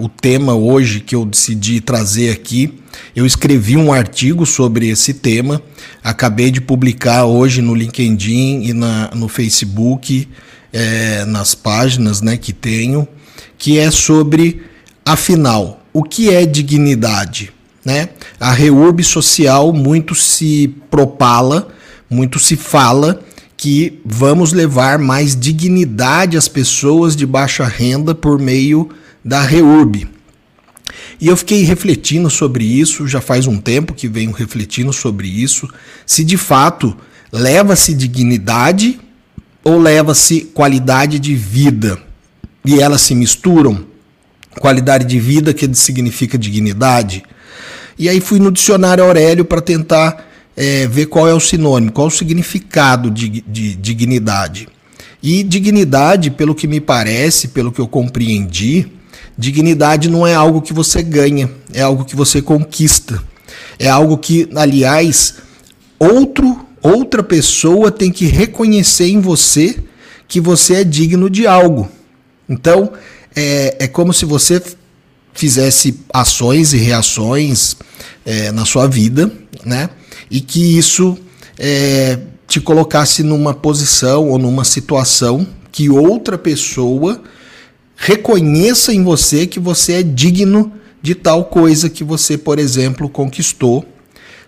o tema hoje que eu decidi trazer aqui. Eu escrevi um artigo sobre esse tema, acabei de publicar hoje no LinkedIn e na, no Facebook, é, nas páginas né, que tenho, que é sobre, afinal, o que é dignidade? Né? A reurb social muito se propala, muito se fala que vamos levar mais dignidade às pessoas de baixa renda por meio da REURB. E eu fiquei refletindo sobre isso, já faz um tempo que venho refletindo sobre isso, se de fato leva-se dignidade ou leva-se qualidade de vida. E elas se misturam. Qualidade de vida que significa dignidade. E aí fui no dicionário Aurélio para tentar é, ver qual é o sinônimo, qual o significado de, de dignidade. E dignidade, pelo que me parece, pelo que eu compreendi, dignidade não é algo que você ganha, é algo que você conquista. É algo que, aliás, outro, outra pessoa tem que reconhecer em você que você é digno de algo. Então, é, é como se você fizesse ações e reações é, na sua vida, né? e que isso é, te colocasse numa posição ou numa situação que outra pessoa reconheça em você que você é digno de tal coisa que você, por exemplo, conquistou,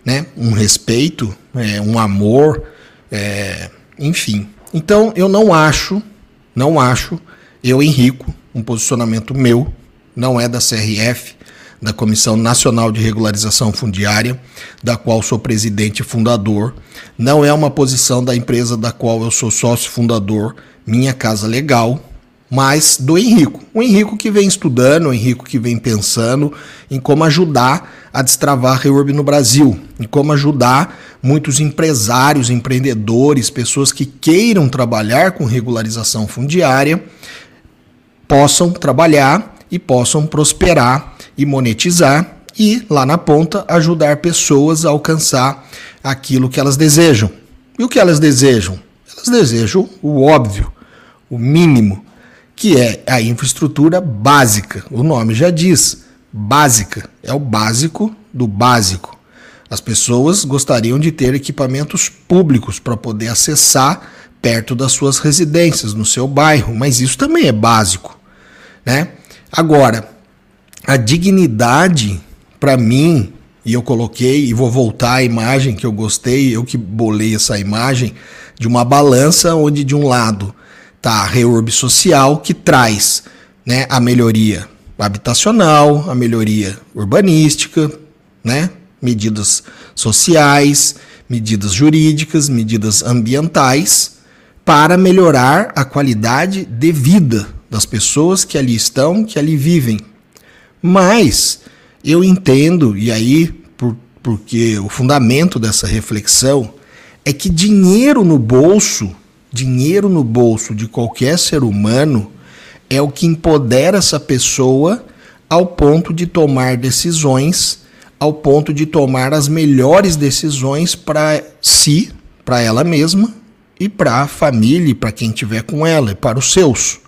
né? Um respeito, é, um amor, é, enfim. Então eu não acho, não acho, eu Henrico, um posicionamento meu, não é da CRF, da Comissão Nacional de Regularização Fundiária, da qual sou presidente e fundador. Não é uma posição da empresa da qual eu sou sócio fundador, Minha Casa Legal, mas do Henrico. O Henrico que vem estudando, o Henrico que vem pensando em como ajudar a destravar a Reurb no Brasil, em como ajudar muitos empresários, empreendedores, pessoas que queiram trabalhar com regularização fundiária, possam trabalhar e possam prosperar e monetizar e lá na ponta ajudar pessoas a alcançar aquilo que elas desejam. E o que elas desejam? Elas desejam o óbvio, o mínimo, que é a infraestrutura básica. O nome já diz, básica, é o básico do básico. As pessoas gostariam de ter equipamentos públicos para poder acessar perto das suas residências, no seu bairro, mas isso também é básico, né? Agora, a dignidade, para mim, e eu coloquei, e vou voltar à imagem que eu gostei, eu que bolei essa imagem, de uma balança onde de um lado está a reurb social, que traz né, a melhoria habitacional, a melhoria urbanística, né, medidas sociais, medidas jurídicas, medidas ambientais, para melhorar a qualidade de vida das pessoas que ali estão, que ali vivem, mas eu entendo, e aí, por, porque o fundamento dessa reflexão é que dinheiro no bolso, dinheiro no bolso de qualquer ser humano, é o que empodera essa pessoa ao ponto de tomar decisões, ao ponto de tomar as melhores decisões para si, para ela mesma e para a família, para quem tiver com ela, e para os seus.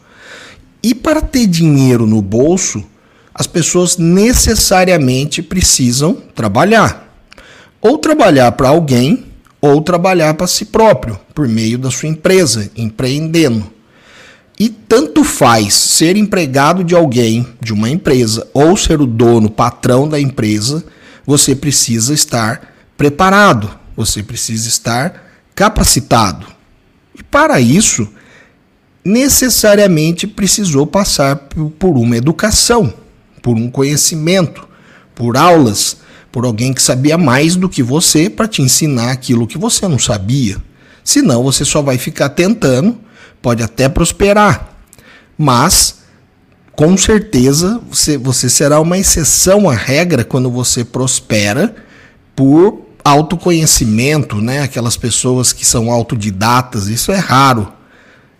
E para ter dinheiro no bolso, as pessoas necessariamente precisam trabalhar. Ou trabalhar para alguém, ou trabalhar para si próprio, por meio da sua empresa, empreendendo. E tanto faz ser empregado de alguém, de uma empresa, ou ser o dono, patrão da empresa, você precisa estar preparado, você precisa estar capacitado. E para isso, necessariamente precisou passar por uma educação por um conhecimento, por aulas, por alguém que sabia mais do que você para te ensinar aquilo que você não sabia. Senão você só vai ficar tentando, pode até prosperar, mas com certeza você, você será uma exceção à regra quando você prospera por autoconhecimento, né? Aquelas pessoas que são autodidatas, isso é raro.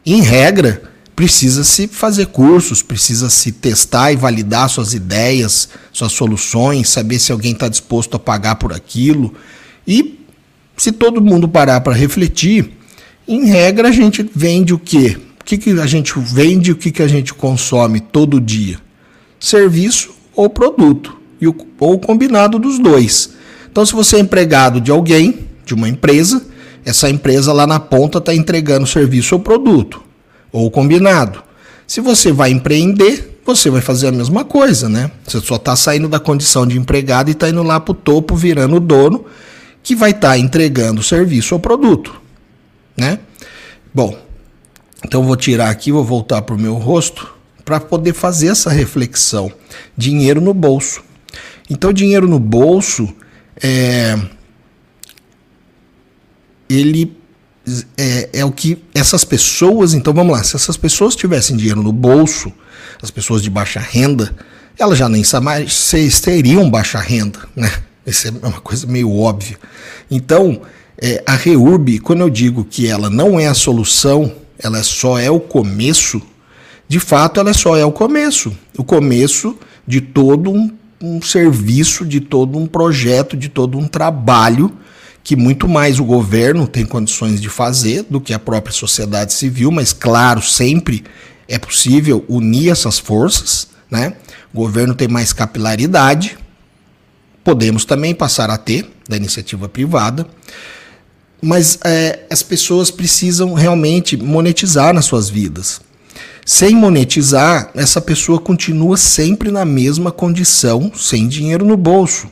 Em regra, precisa se fazer cursos, precisa se testar e validar suas ideias, suas soluções, saber se alguém está disposto a pagar por aquilo. E se todo mundo parar para refletir, em regra a gente vende o quê? O que, que a gente vende e o que, que a gente consome todo dia? serviço ou produto, e o, ou o combinado dos dois. Então, se você é empregado de alguém, de uma empresa, essa empresa lá na ponta está entregando serviço ou produto, ou combinado. Se você vai empreender, você vai fazer a mesma coisa, né? Você só está saindo da condição de empregado e está indo lá para o topo, virando o dono, que vai estar tá entregando serviço ou produto, né? Bom, então vou tirar aqui, vou voltar para o meu rosto para poder fazer essa reflexão. Dinheiro no bolso. Então, dinheiro no bolso é ele é, é, o que essas pessoas, então vamos lá, se essas pessoas tivessem dinheiro no bolso, as pessoas de baixa renda, elas já nem mais se teriam baixa renda, né? Isso é uma coisa meio óbvia. Então, é, a REURB, quando eu digo que ela não é a solução, ela só é o começo, de fato ela só é o começo. O começo de todo um, um serviço, de todo um projeto, de todo um trabalho que muito mais o governo tem condições de fazer do que a própria sociedade civil, mas claro, sempre é possível unir essas forças, né? O governo tem mais capilaridade, podemos também passar a ter da iniciativa privada, mas é, as pessoas precisam realmente monetizar nas suas vidas. Sem monetizar, essa pessoa continua sempre na mesma condição, sem dinheiro no bolso.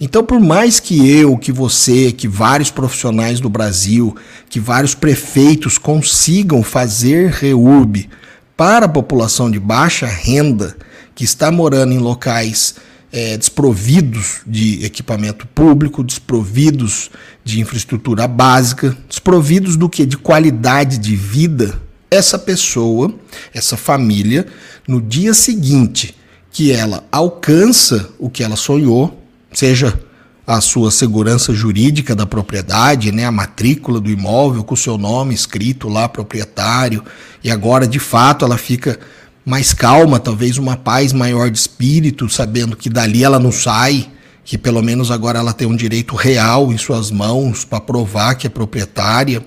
Então, por mais que eu, que você, que vários profissionais do Brasil, que vários prefeitos consigam fazer reurb para a população de baixa renda que está morando em locais é, desprovidos de equipamento público, desprovidos de infraestrutura básica, desprovidos do que? De qualidade de vida, essa pessoa, essa família, no dia seguinte que ela alcança o que ela sonhou, seja a sua segurança jurídica da propriedade, né, a matrícula do imóvel com o seu nome escrito lá, proprietário, e agora de fato ela fica mais calma, talvez uma paz maior de espírito, sabendo que dali ela não sai, que pelo menos agora ela tem um direito real em suas mãos para provar que é proprietária,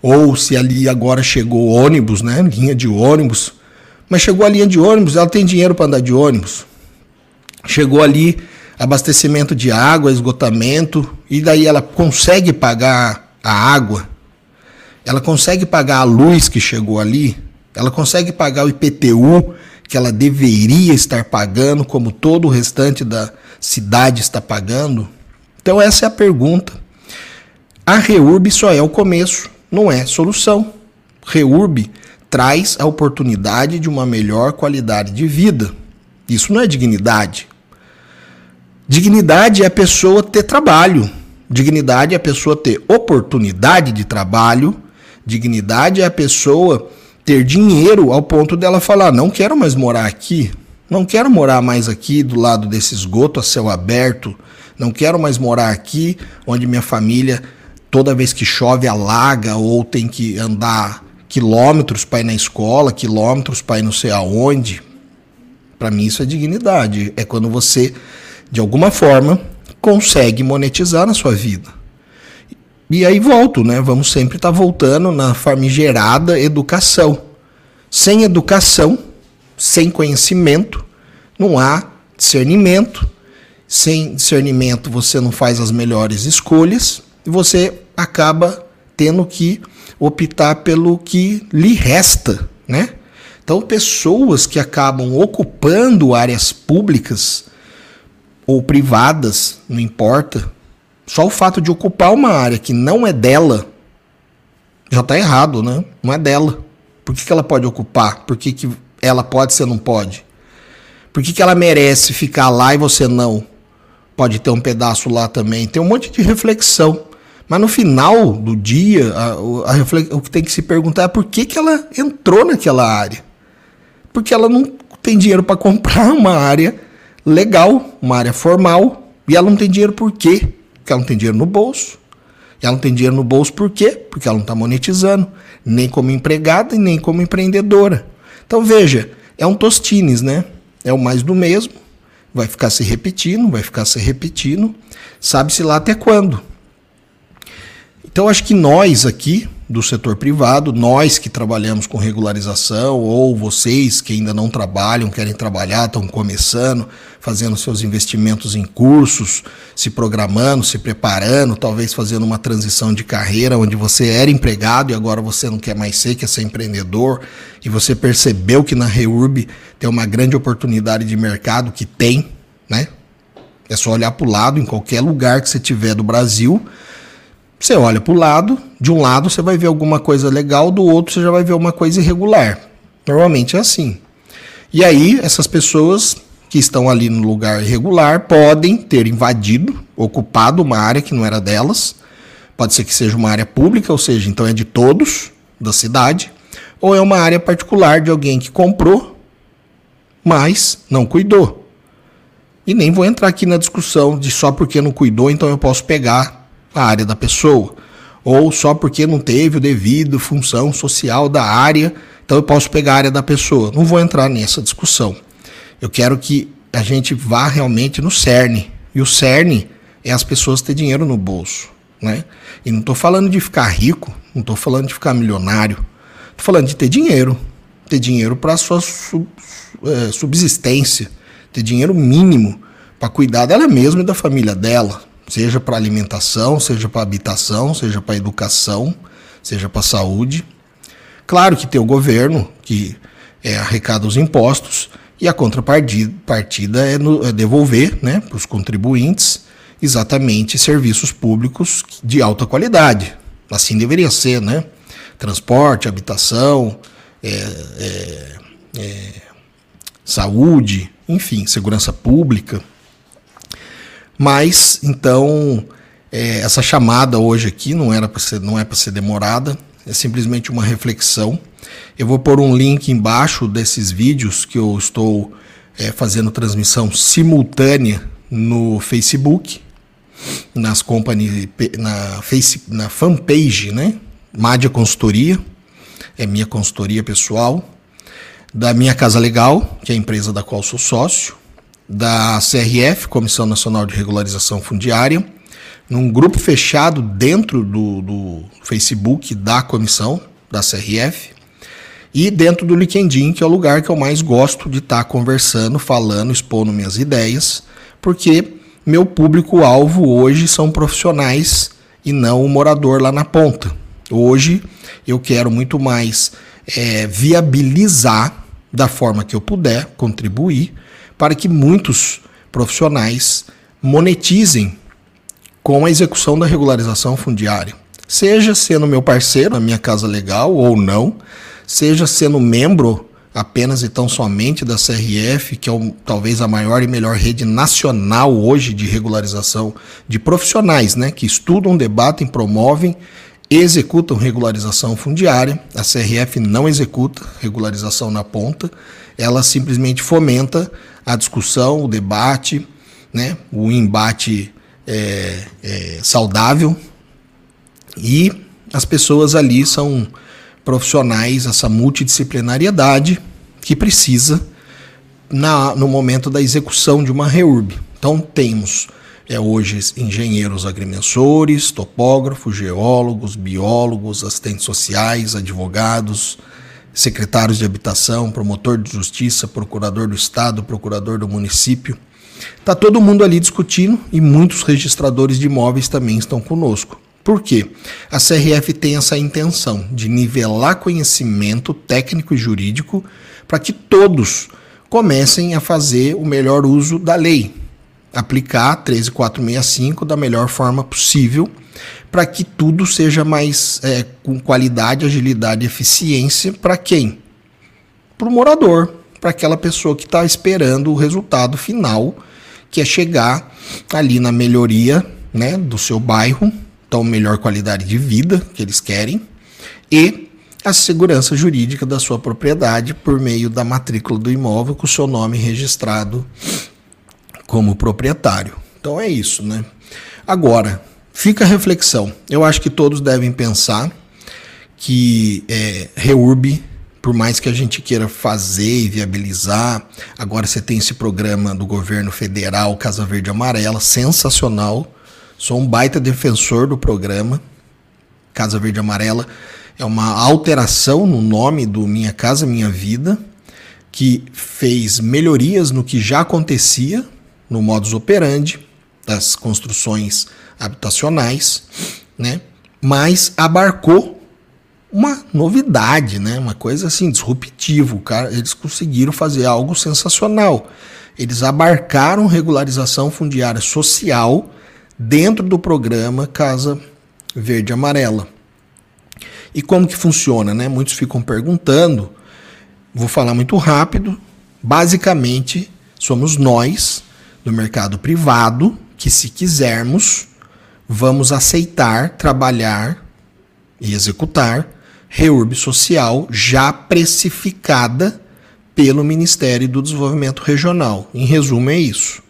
ou se ali agora chegou ônibus, né, linha de ônibus, mas chegou a linha de ônibus, ela tem dinheiro para andar de ônibus. Chegou ali abastecimento de água, esgotamento, e daí ela consegue pagar a água, ela consegue pagar a luz que chegou ali, ela consegue pagar o IPTU que ela deveria estar pagando, como todo o restante da cidade está pagando? Então, essa é a pergunta. A REURB só é o começo, não é solução. REURB traz a oportunidade de uma melhor qualidade de vida. Isso não é dignidade. Dignidade é a pessoa ter trabalho. Dignidade é a pessoa ter oportunidade de trabalho. Dignidade é a pessoa ter dinheiro ao ponto dela falar: não quero mais morar aqui, não quero morar mais aqui do lado desse esgoto a céu aberto, não quero mais morar aqui onde minha família toda vez que chove alaga ou tem que andar quilômetros para ir na escola, quilômetros para ir não sei aonde. Para mim isso é dignidade, é quando você de alguma forma, consegue monetizar na sua vida. E aí volto, né? Vamos sempre estar tá voltando na famigerada educação. Sem educação, sem conhecimento, não há discernimento. Sem discernimento, você não faz as melhores escolhas e você acaba tendo que optar pelo que lhe resta, né? Então, pessoas que acabam ocupando áreas públicas ou privadas, não importa. Só o fato de ocupar uma área que não é dela já está errado, né? Não é dela. Por que, que ela pode ocupar? Por que, que ela pode você não pode? Por que, que ela merece ficar lá e você não? Pode ter um pedaço lá também. Tem um monte de reflexão. Mas no final do dia, a, a o que tem que se perguntar é por que, que ela entrou naquela área. Porque ela não tem dinheiro para comprar uma área legal, uma área formal, e ela não tem dinheiro por quê? Porque ela não tem dinheiro no bolso. E ela não tem dinheiro no bolso por quê? Porque ela não está monetizando, nem como empregada e nem como empreendedora. Então veja, é um tostines, né? É o mais do mesmo, vai ficar se repetindo, vai ficar se repetindo, sabe-se lá até quando. Então acho que nós aqui, do setor privado, nós que trabalhamos com regularização, ou vocês que ainda não trabalham, querem trabalhar, estão começando, fazendo seus investimentos em cursos, se programando, se preparando, talvez fazendo uma transição de carreira onde você era empregado e agora você não quer mais ser, quer ser empreendedor, e você percebeu que na Reurb tem uma grande oportunidade de mercado que tem, né? É só olhar para o lado, em qualquer lugar que você tiver do Brasil, você olha para o lado, de um lado você vai ver alguma coisa legal, do outro você já vai ver uma coisa irregular. Normalmente é assim. E aí, essas pessoas que estão ali no lugar irregular podem ter invadido, ocupado uma área que não era delas. Pode ser que seja uma área pública, ou seja, então é de todos da cidade, ou é uma área particular de alguém que comprou, mas não cuidou. E nem vou entrar aqui na discussão de só porque não cuidou, então eu posso pegar a área da pessoa. Ou só porque não teve o devido função social da área, então eu posso pegar a área da pessoa. Não vou entrar nessa discussão. Eu quero que a gente vá realmente no cerne. E o cerne é as pessoas ter dinheiro no bolso. Né? E não estou falando de ficar rico, não estou falando de ficar milionário. Estou falando de ter dinheiro. Ter dinheiro para sua é, subsistência. Ter dinheiro mínimo para cuidar dela mesma e da família dela seja para alimentação, seja para habitação, seja para educação, seja para saúde. Claro que tem o governo que é, arrecada os impostos e a contrapartida é, no, é devolver né, para os contribuintes exatamente serviços públicos de alta qualidade. Assim deveria ser, né? Transporte, habitação, é, é, é saúde, enfim, segurança pública. Mas, então, é, essa chamada hoje aqui não, era ser, não é para ser demorada, é simplesmente uma reflexão. Eu vou pôr um link embaixo desses vídeos que eu estou é, fazendo transmissão simultânea no Facebook, nas company, na, face, na fanpage, né? Mádia Consultoria, é minha consultoria pessoal, da minha Casa Legal, que é a empresa da qual sou sócio, da CRF, Comissão Nacional de Regularização Fundiária, num grupo fechado dentro do, do Facebook da comissão da CRF e dentro do LinkedIn, que é o lugar que eu mais gosto de estar tá conversando, falando, expondo minhas ideias, porque meu público-alvo hoje são profissionais e não o morador lá na ponta. Hoje eu quero muito mais é, viabilizar da forma que eu puder, contribuir para que muitos profissionais monetizem com a execução da regularização fundiária. Seja sendo meu parceiro na minha casa legal ou não, seja sendo membro apenas e tão somente da CRF, que é o, talvez a maior e melhor rede nacional hoje de regularização de profissionais, né, que estudam, debatem, promovem, executam regularização fundiária. A CRF não executa regularização na ponta, ela simplesmente fomenta a discussão, o debate, né, o embate é, é, saudável. E as pessoas ali são profissionais, essa multidisciplinariedade que precisa na, no momento da execução de uma REURB. Então temos é, hoje engenheiros agrimensores, topógrafos, geólogos, biólogos, assistentes sociais, advogados, secretários de habitação, promotor de justiça, procurador do estado, procurador do município. Está todo mundo ali discutindo e muitos registradores de imóveis também estão conosco. Por quê? A CRF tem essa intenção de nivelar conhecimento técnico e jurídico para que todos comecem a fazer o melhor uso da lei, aplicar 13465 da melhor forma possível para que tudo seja mais é, com qualidade, agilidade e eficiência para quem? Para o morador, para aquela pessoa que está esperando o resultado final, que é chegar ali na melhoria né, do seu bairro, então melhor qualidade de vida que eles querem, e a segurança jurídica da sua propriedade por meio da matrícula do imóvel com o seu nome registrado como proprietário. Então é isso, né? Agora, Fica a reflexão. Eu acho que todos devem pensar que é, por mais que a gente queira fazer e viabilizar, agora você tem esse programa do governo federal, Casa Verde Amarela, sensacional. Sou um baita defensor do programa Casa Verde Amarela. é uma alteração no nome do Minha Casa Minha Vida, que fez melhorias no que já acontecia no modus operandi das construções habitacionais, né? Mas abarcou uma novidade, né? Uma coisa assim disruptiva. Cara, eles conseguiram fazer algo sensacional. Eles abarcaram regularização fundiária social dentro do programa Casa Verde Amarela. E como que funciona, né? Muitos ficam perguntando. Vou falar muito rápido. Basicamente, somos nós do mercado privado que, se quisermos, vamos aceitar trabalhar e executar reurb social já precificada pelo Ministério do Desenvolvimento Regional. Em resumo, é isso.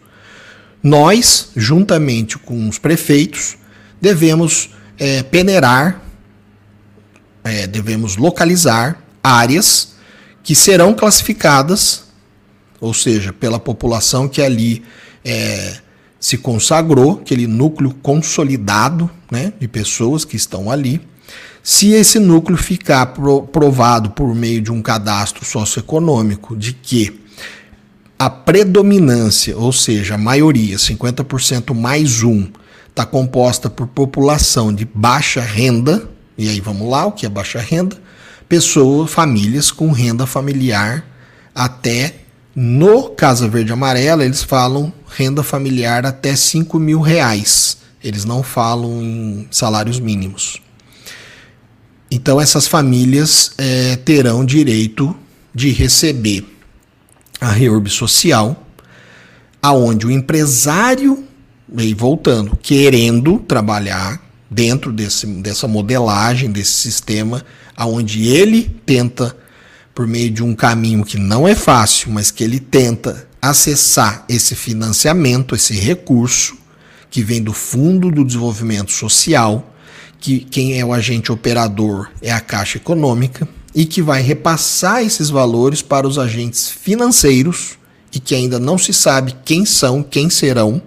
Nós, juntamente com os prefeitos, devemos é, peneirar, é, devemos localizar áreas que serão classificadas, ou seja, pela população que ali é, se consagrou, aquele núcleo consolidado né, de pessoas que estão ali. Se esse núcleo ficar provado por meio de um cadastro socioeconômico de que a predominância, ou seja, a maioria, 50% mais um, está composta por população de baixa renda, e aí vamos lá, o que é baixa renda? Pessoas, famílias com renda familiar até no Casa Verde Amarela, eles falam renda familiar até 5 mil reais. Eles não falam em salários mínimos. Então, essas famílias é, terão direito de receber a reurb social, aonde o empresário, e voltando, querendo trabalhar dentro desse, dessa modelagem, desse sistema, aonde ele tenta por meio de um caminho que não é fácil, mas que ele tenta acessar esse financiamento, esse recurso que vem do Fundo do Desenvolvimento Social, que quem é o agente operador é a Caixa Econômica e que vai repassar esses valores para os agentes financeiros e que ainda não se sabe quem são, quem serão.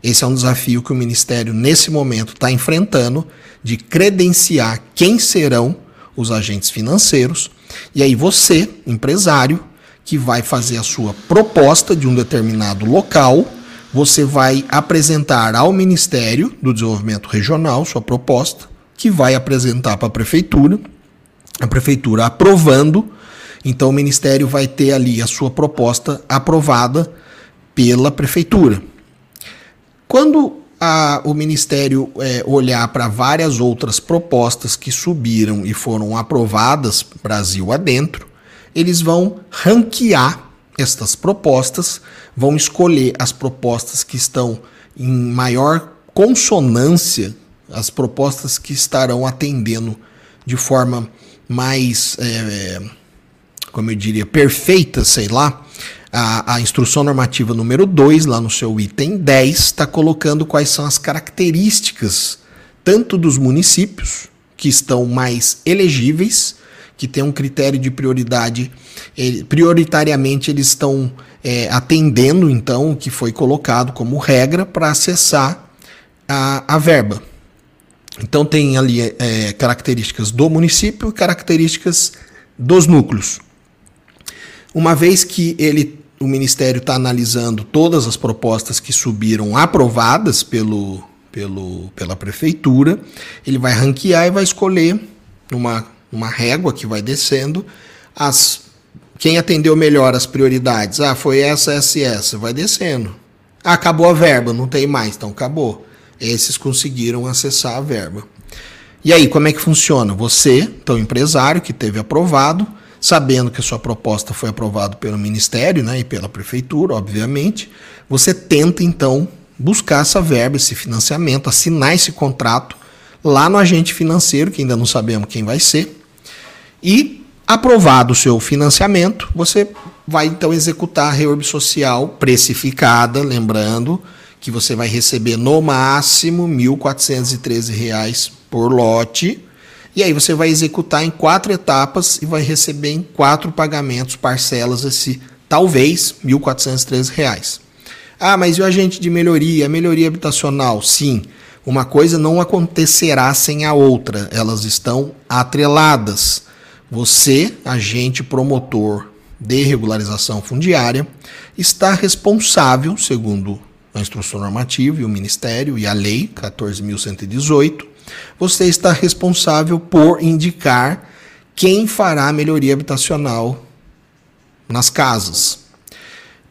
Esse é um desafio que o Ministério, nesse momento, está enfrentando de credenciar quem serão os agentes financeiros e aí você, empresário, que vai fazer a sua proposta de um determinado local, você vai apresentar ao Ministério do Desenvolvimento Regional sua proposta, que vai apresentar para a prefeitura, a prefeitura aprovando, então o Ministério vai ter ali a sua proposta aprovada pela prefeitura. Quando a, o Ministério é, olhar para várias outras propostas que subiram e foram aprovadas Brasil adentro, eles vão ranquear estas propostas, vão escolher as propostas que estão em maior consonância, as propostas que estarão atendendo de forma mais, é, como eu diria, perfeita, sei lá, a, a instrução normativa número 2, lá no seu item 10, está colocando quais são as características tanto dos municípios, que estão mais elegíveis, que tem um critério de prioridade, prioritariamente eles estão é, atendendo então o que foi colocado como regra para acessar a, a verba. Então tem ali é, características do município e características dos núcleos. Uma vez que ele o Ministério está analisando todas as propostas que subiram aprovadas pelo, pelo, pela Prefeitura. Ele vai ranquear e vai escolher uma, uma régua que vai descendo as quem atendeu melhor as prioridades. Ah, foi essa, essa e essa. Vai descendo. Ah, acabou a verba, não tem mais, então acabou. Esses conseguiram acessar a verba. E aí, como é que funciona? Você, então empresário que teve aprovado, sabendo que a sua proposta foi aprovada pelo Ministério né, e pela Prefeitura, obviamente, você tenta então buscar essa verba, esse financiamento, assinar esse contrato lá no agente financeiro, que ainda não sabemos quem vai ser, e aprovado o seu financiamento, você vai então executar a reorb social precificada, lembrando que você vai receber no máximo R$ 1.413 por lote, e aí você vai executar em quatro etapas e vai receber em quatro pagamentos, parcelas, esse talvez R$ 1.413. Ah, mas e o agente de melhoria, melhoria habitacional? Sim, Uma coisa não acontecerá sem a outra, elas estão atreladas. Você, agente promotor de regularização fundiária, está responsável, segundo a instrução normativa e o Ministério e a Lei 14.118, você está responsável por indicar quem fará a melhoria habitacional nas casas.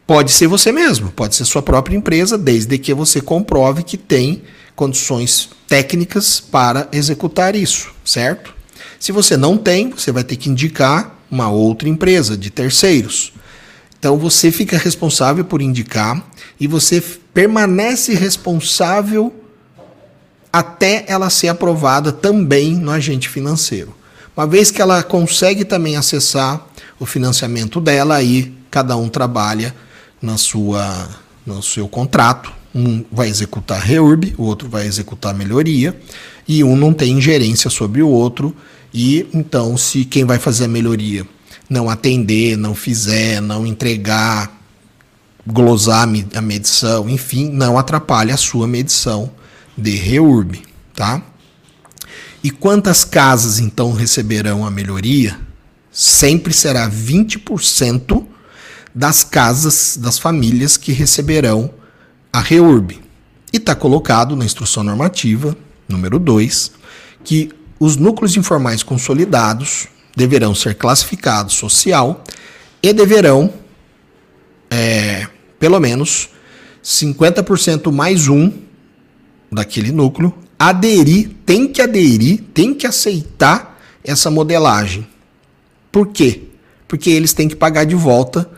Pode ser você mesmo, pode ser sua própria empresa, desde que você comprove que tem condições técnicas para executar isso, certo? Se você não tem, você vai ter que indicar uma outra empresa de terceiros. Então você fica responsável por indicar e você permanece responsável até ela ser aprovada também no agente financeiro. Uma vez que ela consegue também acessar o financiamento dela, aí cada um trabalha na sua, no seu contrato. Um vai executar reurb, o outro vai executar melhoria, e um não tem ingerência sobre o outro. E então, se quem vai fazer a melhoria não atender, não fizer, não entregar, glosar a medição, enfim, não atrapalha a sua medição de reurb, tá? E quantas casas então receberão a melhoria? Sempre será 20% das casas das famílias que receberão a REURB. E está colocado na instrução normativa, número 2, que os núcleos informais consolidados deverão ser classificados social e deverão, é, pelo menos, 50% mais um daquele núcleo aderir, tem que aderir, tem que aceitar essa modelagem. Por quê? Porque eles têm que pagar de volta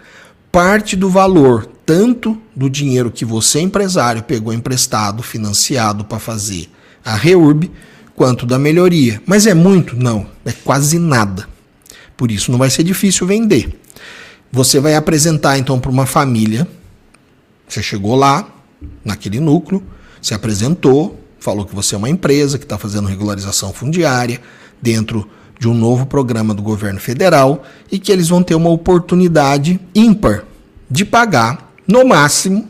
parte do valor, tanto do dinheiro que você, empresário, pegou emprestado, financiado para fazer a REURB, quanto da melhoria. Mas é muito? Não, é quase nada. Por isso não vai ser difícil vender. Você vai apresentar então para uma família. Você chegou lá, naquele núcleo, se apresentou, falou que você é uma empresa que está fazendo regularização fundiária dentro de um novo programa do governo federal e que eles vão ter uma oportunidade ímpar de pagar, no máximo,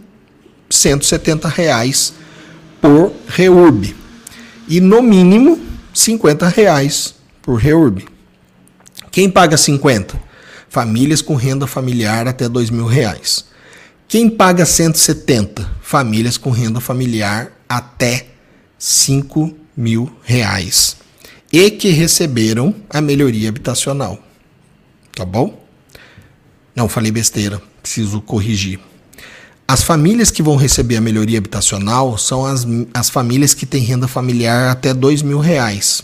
170 reais por reurb e no mínimo 50 reais por reurb. Quem paga 50? Famílias com renda familiar até dois mil reais. Quem paga 170? Famílias com renda familiar até 5 mil reais e que receberam a melhoria habitacional. Tá bom? Não, falei besteira, preciso corrigir. As famílias que vão receber a melhoria habitacional são as, as famílias que têm renda familiar até dois mil reais.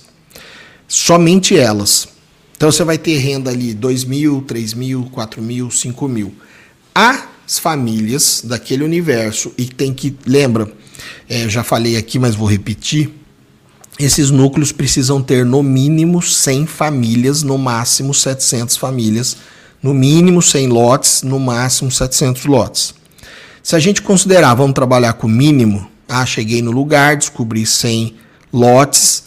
Somente elas. Então você vai ter renda ali dois mil, três mil, quatro mil, cinco mil. As famílias daquele universo e tem que lembra, é, já falei aqui, mas vou repetir esses núcleos precisam ter no mínimo 100 famílias, no máximo 700 famílias, no mínimo 100 lotes, no máximo 700 lotes. Se a gente considerar, vamos trabalhar com o mínimo, ah, cheguei no lugar, descobri 100 lotes,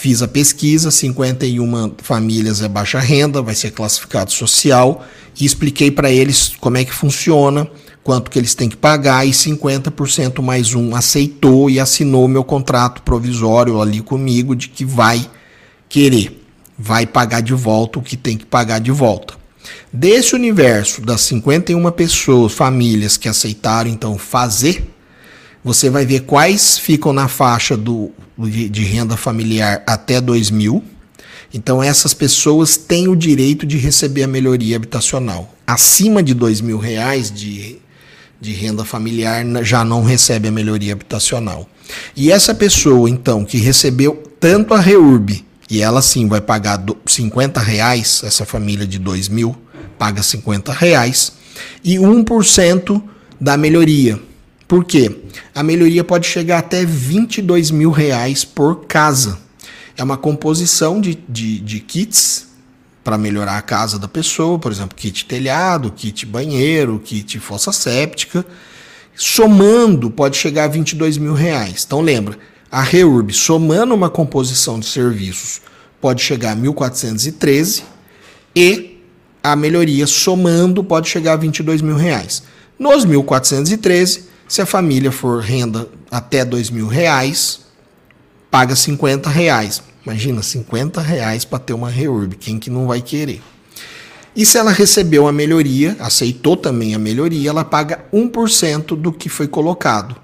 fiz a pesquisa, 51 famílias é baixa renda, vai ser classificado social, e expliquei para eles como é que funciona, quanto que eles têm que pagar e 50% mais um aceitou e assinou meu contrato provisório ali comigo de que vai querer, vai pagar de volta o que tem que pagar de volta. Desse universo das 51 pessoas, famílias que aceitaram então fazer, você vai ver quais ficam na faixa do, de, de renda familiar até 2 mil. Então essas pessoas têm o direito de receber a melhoria habitacional. Acima de dois mil reais de de renda familiar já não recebe a melhoria habitacional. E essa pessoa, então, que recebeu tanto a REURB, e ela sim vai pagar 50 reais, essa família de 2 mil paga 50 reais, e 1% da melhoria. Por quê? A melhoria pode chegar até 22 mil reais por casa. É uma composição de, de, de kits para melhorar a casa da pessoa, por exemplo, kit telhado, kit banheiro, kit fossa séptica. Somando, pode chegar a 22 mil reais. Então lembra, a REURB, somando uma composição de serviços, pode chegar a 1.413 e a melhoria somando pode chegar a 22 mil reais. Nos 1.413, se a família for renda até 2 mil reais, paga 50 reais. Imagina, 50 reais para ter uma reurb, quem que não vai querer? E se ela recebeu a melhoria, aceitou também a melhoria, ela paga 1% do que foi colocado.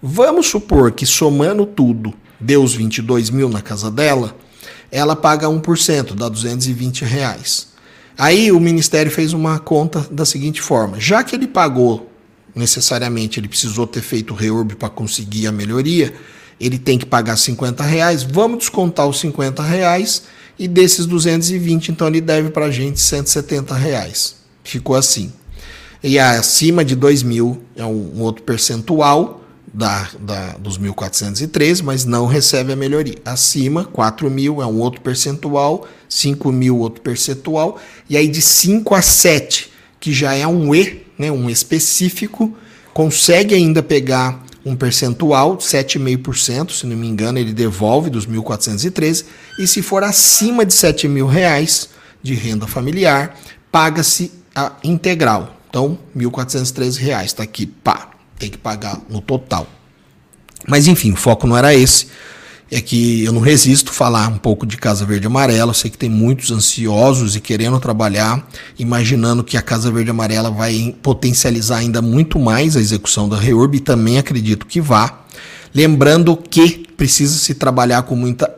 Vamos supor que somando tudo, deu os 22 mil na casa dela, ela paga 1%, dá 220 reais. Aí o Ministério fez uma conta da seguinte forma: já que ele pagou necessariamente, ele precisou ter feito o reurb para conseguir a melhoria, ele tem que pagar 50 reais, vamos descontar os 50 reais e desses 220, então ele deve para a gente 170 reais. Ficou assim. E acima de 2 mil é um, um outro percentual da, da, dos 1.413, mas não recebe a melhoria. Acima, 4 mil é um outro percentual, 5 mil outro percentual, e aí de 5 a 7, que já é um E, né, um específico, consegue ainda pegar um percentual, 7,5%, se não me engano, ele devolve dos 1.413, e se for acima de 7 mil reais de renda familiar, paga-se a integral. Então, 1.413 reais está aqui, pá, tem que pagar no total. Mas enfim, o foco não era esse é que eu não resisto falar um pouco de Casa Verde Amarela. Eu sei que tem muitos ansiosos e querendo trabalhar, imaginando que a Casa Verde Amarela vai potencializar ainda muito mais a execução da REURB e também acredito que vá. Lembrando que precisa se trabalhar com muita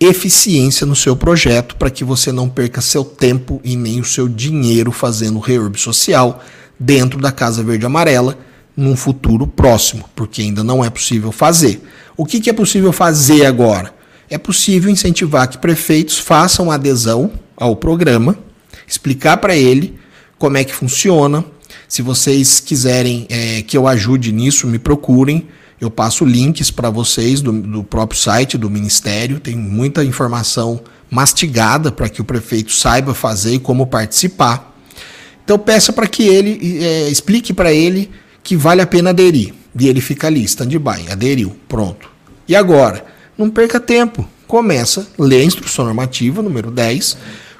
eficiência no seu projeto para que você não perca seu tempo e nem o seu dinheiro fazendo REURB social dentro da Casa Verde Amarela num futuro próximo, porque ainda não é possível fazer. O que, que é possível fazer agora? É possível incentivar que prefeitos façam adesão ao programa, explicar para ele como é que funciona. Se vocês quiserem é, que eu ajude nisso, me procurem. Eu passo links para vocês do, do, próprio site do Ministério. Tem muita informação mastigada para que o prefeito saiba fazer e como participar. Então peça para que ele é, explique para ele que vale a pena aderir. E ele fica ali, stand-by, aderiu, pronto. E agora? Não perca tempo. Começa, lê a instrução normativa, número 10,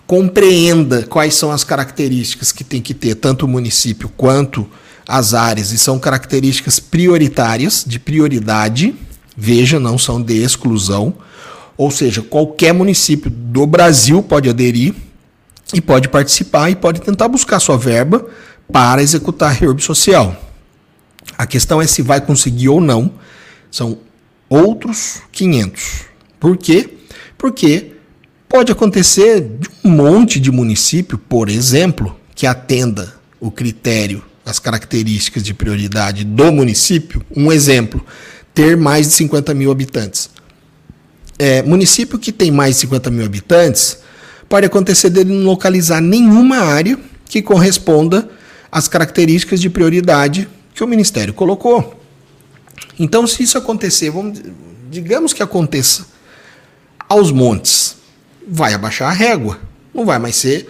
compreenda quais são as características que tem que ter tanto o município quanto as áreas, e são características prioritárias, de prioridade, veja, não são de exclusão, ou seja, qualquer município do Brasil pode aderir e pode participar e pode tentar buscar sua verba para executar a reurb social. A questão é se vai conseguir ou não. São outros 500. Por quê? Porque pode acontecer de um monte de município, por exemplo, que atenda o critério, as características de prioridade do município. Um exemplo, ter mais de 50 mil habitantes. É, município que tem mais de 50 mil habitantes, pode acontecer dele não localizar nenhuma área que corresponda às características de prioridade que o Ministério colocou. Então, se isso acontecer, vamos, digamos que aconteça aos montes, vai abaixar a régua. Não vai mais ser.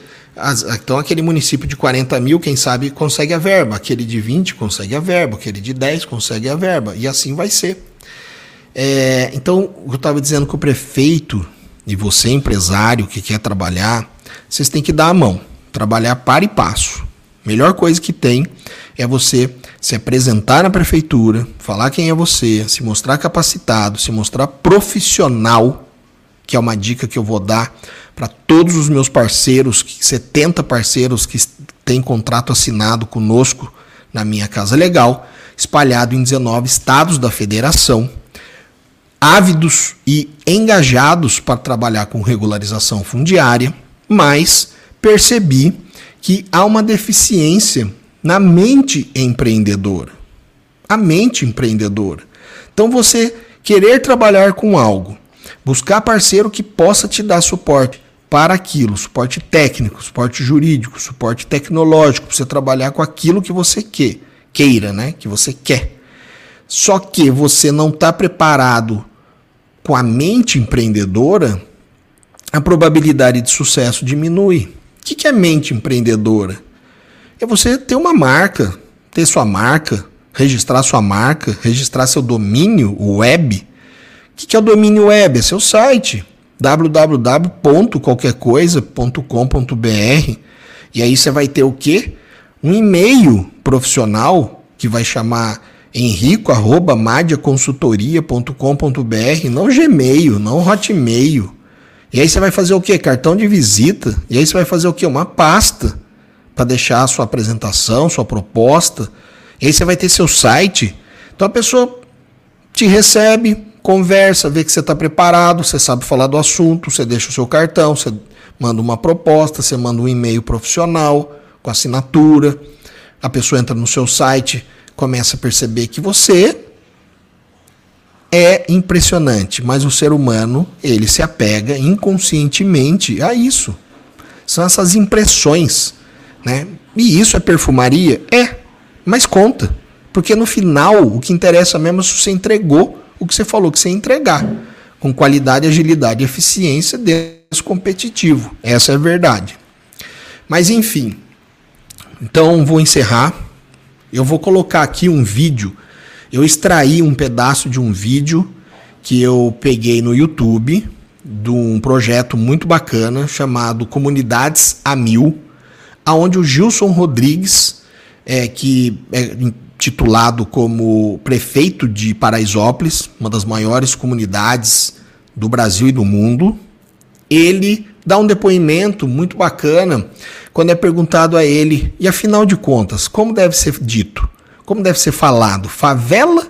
Então, aquele município de 40 mil, quem sabe, consegue a verba. Aquele de 20 consegue a verba. Aquele de 10 consegue a verba. E assim vai ser. É, então, eu estava dizendo que o prefeito e você, empresário que quer trabalhar, vocês têm que dar a mão. Trabalhar para e passo. Melhor coisa que tem é você se apresentar na prefeitura, falar quem é você, se mostrar capacitado, se mostrar profissional, que é uma dica que eu vou dar para todos os meus parceiros, 70 parceiros que têm contrato assinado conosco na minha casa legal, espalhado em 19 estados da federação, ávidos e engajados para trabalhar com regularização fundiária, mas percebi que há uma deficiência na mente empreendedora. A mente empreendedora. Então você querer trabalhar com algo, buscar parceiro que possa te dar suporte para aquilo, suporte técnico, suporte jurídico, suporte tecnológico, para você trabalhar com aquilo que você quer, queira, né? Que você quer. Só que você não está preparado com a mente empreendedora, a probabilidade de sucesso diminui. O que é mente empreendedora? É você ter uma marca, ter sua marca, registrar sua marca, registrar seu domínio web. O que é o domínio web? É seu site www.qualquercoisa.com.br e aí você vai ter o quê? Um e-mail profissional que vai chamar henrico@madiaconsultoria.com.br, não Gmail, não Hotmail. E aí você vai fazer o quê? Cartão de visita. E aí você vai fazer o quê? Uma pasta para deixar a sua apresentação, sua proposta. E aí você vai ter seu site. Então a pessoa te recebe, conversa, vê que você está preparado, você sabe falar do assunto, você deixa o seu cartão, você manda uma proposta, você manda um e-mail profissional com assinatura. A pessoa entra no seu site, começa a perceber que você é impressionante, mas o ser humano, ele se apega inconscientemente a isso. São essas impressões, né? E isso é perfumaria? É, mas conta. Porque no final, o que interessa mesmo é se você entregou o que você falou que você ia entregar. Com qualidade, agilidade e eficiência desse competitivo. Essa é a verdade. Mas enfim. Então vou encerrar. Eu vou colocar aqui um vídeo eu extraí um pedaço de um vídeo que eu peguei no YouTube de um projeto muito bacana chamado Comunidades a Mil, aonde o Gilson Rodrigues, é, que é titulado como prefeito de Paraisópolis, uma das maiores comunidades do Brasil e do mundo, ele dá um depoimento muito bacana quando é perguntado a ele, e afinal de contas, como deve ser dito? como deve ser falado? Favela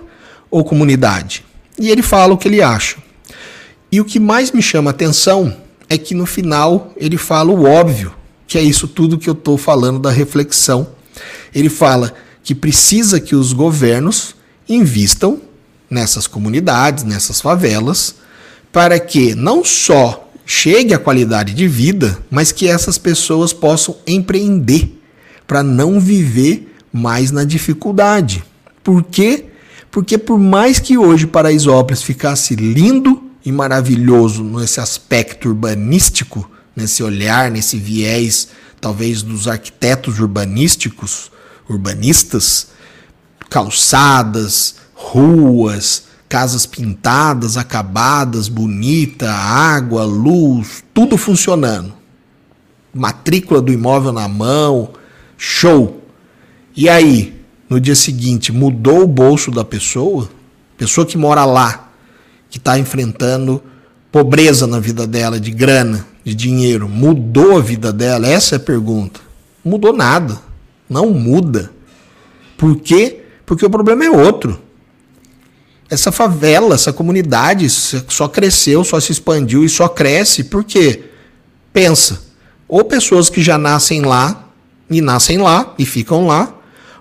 ou comunidade? E ele fala o que ele acha. E o que mais me chama atenção é que no final ele fala o óbvio, que é isso tudo que eu estou falando da reflexão. Ele fala que precisa que os governos invistam nessas comunidades, nessas favelas, para que não só chegue a qualidade de vida, mas que essas pessoas possam empreender para não viver mais na dificuldade. Por quê? Porque por mais que hoje Paraisópolis ficasse lindo e maravilhoso nesse aspecto urbanístico, nesse olhar, nesse viés, talvez dos arquitetos urbanísticos, urbanistas, calçadas, ruas, casas pintadas, acabadas, bonita, água, luz, tudo funcionando. Matrícula do imóvel na mão, show. E aí, no dia seguinte, mudou o bolso da pessoa? Pessoa que mora lá, que está enfrentando pobreza na vida dela, de grana, de dinheiro, mudou a vida dela? Essa é a pergunta. Mudou nada. Não muda. Por quê? Porque o problema é outro. Essa favela, essa comunidade só cresceu, só se expandiu e só cresce porque, pensa, ou pessoas que já nascem lá e nascem lá e ficam lá,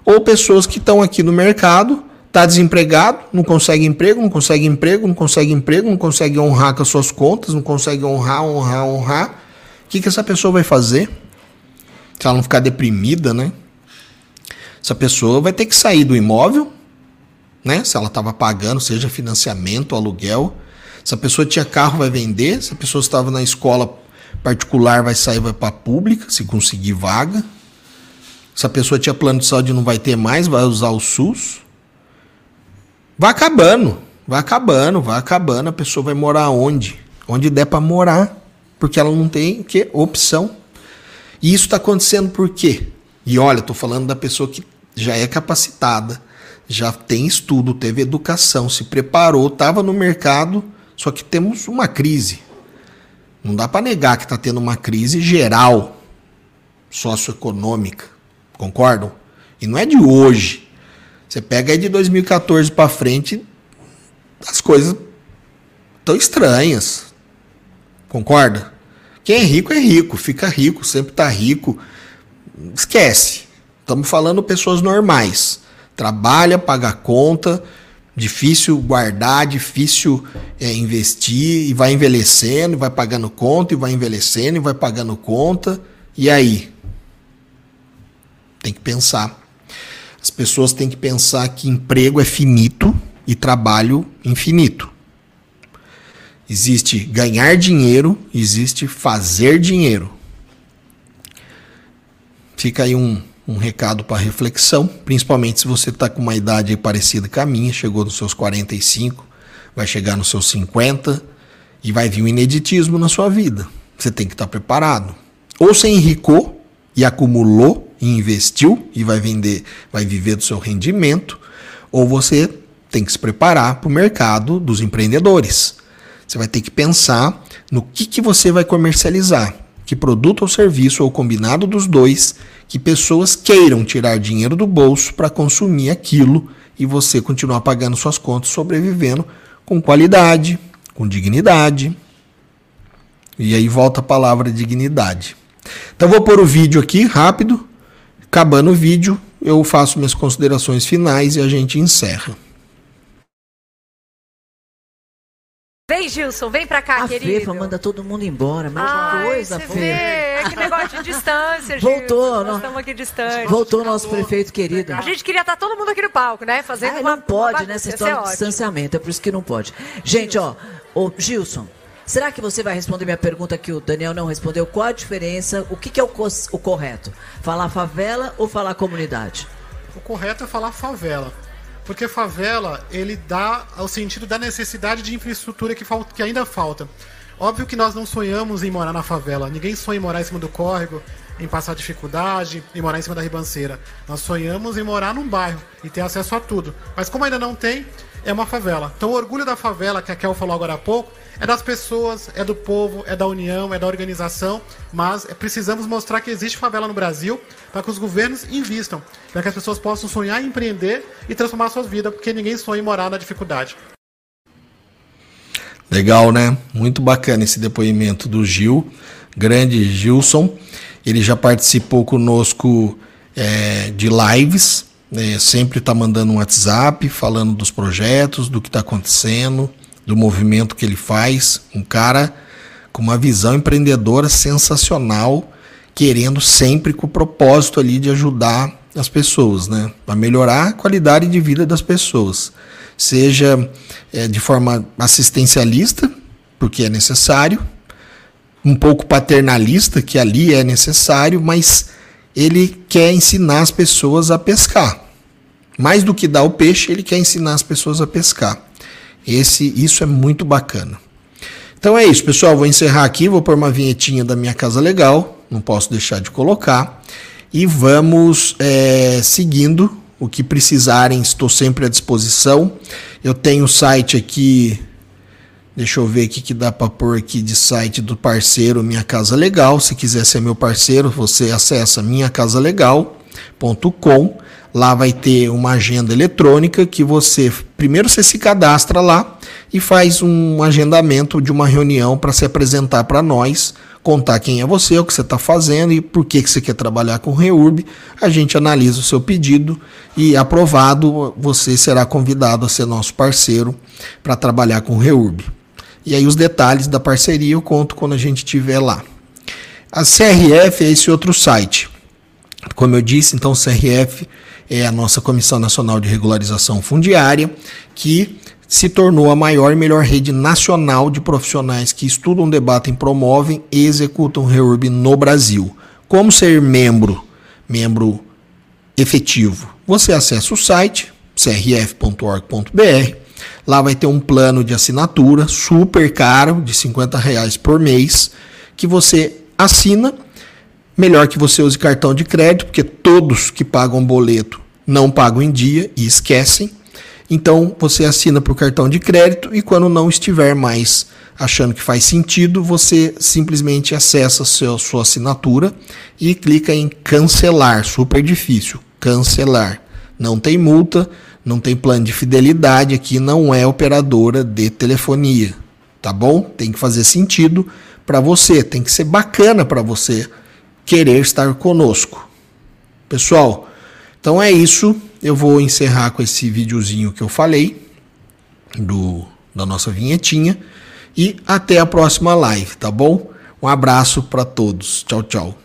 ou pessoas que estão aqui no mercado, está desempregado, não consegue emprego, não consegue emprego, não consegue emprego, não consegue honrar com as suas contas, não consegue honrar, honrar, honrar. O que, que essa pessoa vai fazer? Se ela não ficar deprimida, né? Essa pessoa vai ter que sair do imóvel, né? Se ela estava pagando, seja financiamento, aluguel. Se a pessoa tinha carro, vai vender. Se a pessoa estava na escola particular, vai sair, vai para pública, se conseguir vaga. Se a pessoa tinha plano de saúde não vai ter mais, vai usar o SUS. Vai acabando, vai acabando, vai acabando. A pessoa vai morar onde? Onde der para morar, porque ela não tem que opção. E isso está acontecendo por quê? E olha, estou falando da pessoa que já é capacitada, já tem estudo, teve educação, se preparou, estava no mercado, só que temos uma crise. Não dá para negar que está tendo uma crise geral socioeconômica. Concordam? E não é de hoje. Você pega aí de 2014 para frente, as coisas estão estranhas. Concorda? Quem é rico é rico, fica rico, sempre está rico. Esquece. Estamos falando pessoas normais. Trabalha, paga conta, difícil guardar, difícil é, investir, e vai envelhecendo, vai pagando conta, e vai envelhecendo, e vai pagando conta. E aí? Tem que pensar. As pessoas têm que pensar que emprego é finito e trabalho infinito. Existe ganhar dinheiro, existe fazer dinheiro. Fica aí um, um recado para reflexão, principalmente se você está com uma idade parecida com a minha, chegou nos seus 45, vai chegar nos seus 50 e vai vir um ineditismo na sua vida. Você tem que estar tá preparado. Ou você enricou e acumulou e investiu e vai vender, vai viver do seu rendimento, ou você tem que se preparar para o mercado dos empreendedores. Você vai ter que pensar no que, que você vai comercializar, que produto ou serviço ou combinado dos dois, que pessoas queiram tirar dinheiro do bolso para consumir aquilo e você continuar pagando suas contas, sobrevivendo com qualidade, com dignidade. E aí volta a palavra dignidade. Então vou pôr o vídeo aqui rápido. Acabando o vídeo, eu faço minhas considerações finais e a gente encerra. Vem, Gilson, vem pra cá, a querido. A Fefa manda todo mundo embora. Mesma Ai, coisa, Fefa. É que negócio de distância, Gilson. Voltou. Nós estamos aqui distante. Voltou nosso prefeito querido. A gente queria estar todo mundo aqui no palco, né? Fazendo ah, uma, não pode uma nessa história de distanciamento. É por isso que não pode. Gente, ó, ô, Gilson, será que você vai responder minha pergunta que o Daniel não respondeu? Qual a diferença? O que, que é o, co o correto? Falar favela ou falar comunidade? O correto é falar favela. Porque favela, ele dá o sentido da necessidade de infraestrutura que, falta, que ainda falta. Óbvio que nós não sonhamos em morar na favela. Ninguém sonha em morar em cima do córrego, em passar dificuldade, em morar em cima da ribanceira. Nós sonhamos em morar num bairro e ter acesso a tudo. Mas como ainda não tem, é uma favela. Então o orgulho da favela, que a Kel falou agora há pouco, é das pessoas, é do povo, é da união, é da organização, mas precisamos mostrar que existe favela no Brasil para que os governos invistam, para que as pessoas possam sonhar em empreender e transformar suas vidas, porque ninguém sonha em morar na dificuldade. Legal, né? Muito bacana esse depoimento do Gil, grande Gilson. Ele já participou conosco é, de lives, né? sempre está mandando um WhatsApp falando dos projetos, do que está acontecendo do movimento que ele faz, um cara com uma visão empreendedora sensacional, querendo sempre com o propósito ali de ajudar as pessoas, né, a melhorar a qualidade de vida das pessoas, seja é, de forma assistencialista, porque é necessário, um pouco paternalista, que ali é necessário, mas ele quer ensinar as pessoas a pescar. Mais do que dar o peixe, ele quer ensinar as pessoas a pescar. Esse, isso é muito bacana. Então é isso, pessoal. Vou encerrar aqui, vou pôr uma vinhetinha da minha casa legal, não posso deixar de colocar. E vamos é, seguindo o que precisarem, estou sempre à disposição. Eu tenho o site aqui, deixa eu ver o que dá para pôr aqui de site do parceiro Minha Casa Legal. Se quiser ser meu parceiro, você acessa minhacasalegal.com Lá vai ter uma agenda eletrônica que você primeiro você se cadastra lá e faz um agendamento de uma reunião para se apresentar para nós, contar quem é você, o que você está fazendo e por que, que você quer trabalhar com o Reurb. A gente analisa o seu pedido e aprovado você será convidado a ser nosso parceiro para trabalhar com o Reurb. E aí os detalhes da parceria eu conto quando a gente estiver lá. A CRF é esse outro site. Como eu disse, então CRF é a nossa Comissão Nacional de Regularização Fundiária, que se tornou a maior e melhor rede nacional de profissionais que estudam, debatem, promovem e executam REURB no Brasil. Como ser membro, membro efetivo? Você acessa o site crf.org.br. Lá vai ter um plano de assinatura super caro, de 50 reais por mês, que você assina. Melhor que você use cartão de crédito, porque todos que pagam boleto não pagam em dia e esquecem. Então você assina por cartão de crédito e quando não estiver mais achando que faz sentido, você simplesmente acessa seu, sua assinatura e clica em cancelar. Super difícil. Cancelar. Não tem multa, não tem plano de fidelidade aqui, não é operadora de telefonia. Tá bom? Tem que fazer sentido para você, tem que ser bacana para você querer estar conosco. Pessoal, então é isso. Eu vou encerrar com esse videozinho que eu falei do da nossa vinhetinha e até a próxima live, tá bom? Um abraço para todos. Tchau, tchau.